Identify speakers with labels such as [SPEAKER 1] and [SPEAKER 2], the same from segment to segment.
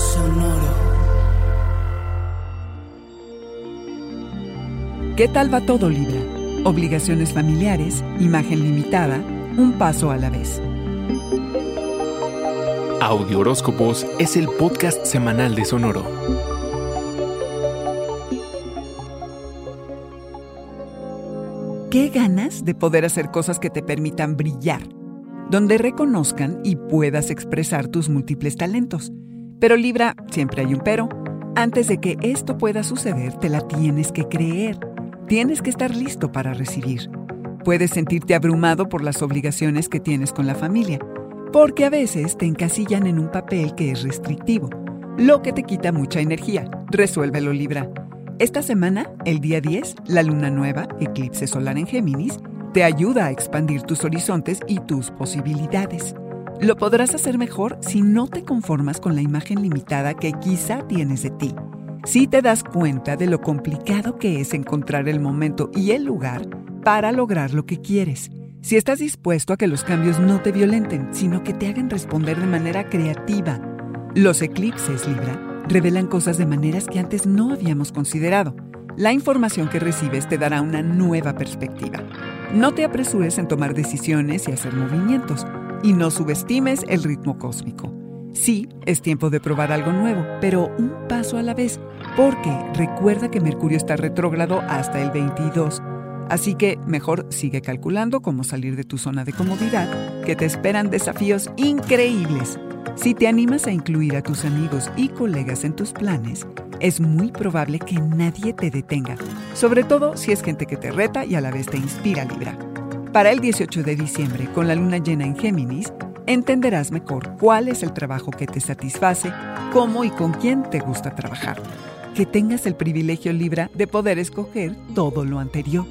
[SPEAKER 1] Sonoro.
[SPEAKER 2] ¿Qué tal va todo Libra? Obligaciones familiares, imagen limitada, un paso a la vez.
[SPEAKER 3] Audio Horóscopos es el podcast semanal de Sonoro.
[SPEAKER 2] ¿Qué ganas de poder hacer cosas que te permitan brillar? Donde reconozcan y puedas expresar tus múltiples talentos. Pero Libra, siempre hay un pero. Antes de que esto pueda suceder, te la tienes que creer. Tienes que estar listo para recibir. Puedes sentirte abrumado por las obligaciones que tienes con la familia, porque a veces te encasillan en un papel que es restrictivo, lo que te quita mucha energía. Resuélvelo Libra. Esta semana, el día 10, la luna nueva, eclipse solar en Géminis, te ayuda a expandir tus horizontes y tus posibilidades. Lo podrás hacer mejor si no te conformas con la imagen limitada que quizá tienes de ti. Si te das cuenta de lo complicado que es encontrar el momento y el lugar para lograr lo que quieres. Si estás dispuesto a que los cambios no te violenten, sino que te hagan responder de manera creativa. Los eclipses, Libra, revelan cosas de maneras que antes no habíamos considerado. La información que recibes te dará una nueva perspectiva. No te apresures en tomar decisiones y hacer movimientos, y no subestimes el ritmo cósmico. Sí, es tiempo de probar algo nuevo, pero un paso a la vez, porque recuerda que Mercurio está retrógrado hasta el 22. Así que mejor sigue calculando cómo salir de tu zona de comodidad, que te esperan desafíos increíbles. Si te animas a incluir a tus amigos y colegas en tus planes, es muy probable que nadie te detenga, sobre todo si es gente que te reta y a la vez te inspira Libra. Para el 18 de diciembre, con la luna llena en Géminis, entenderás mejor cuál es el trabajo que te satisface, cómo y con quién te gusta trabajar. Que tengas el privilegio Libra de poder escoger todo lo anterior.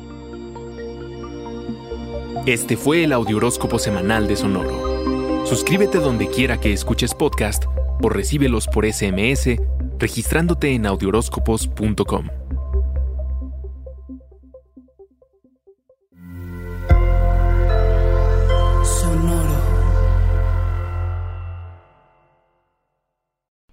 [SPEAKER 3] Este fue el Audioróscopo semanal de Sonoro. Suscríbete donde quiera que escuches podcast o recíbelos por SMS registrándote en audioróscopos.com.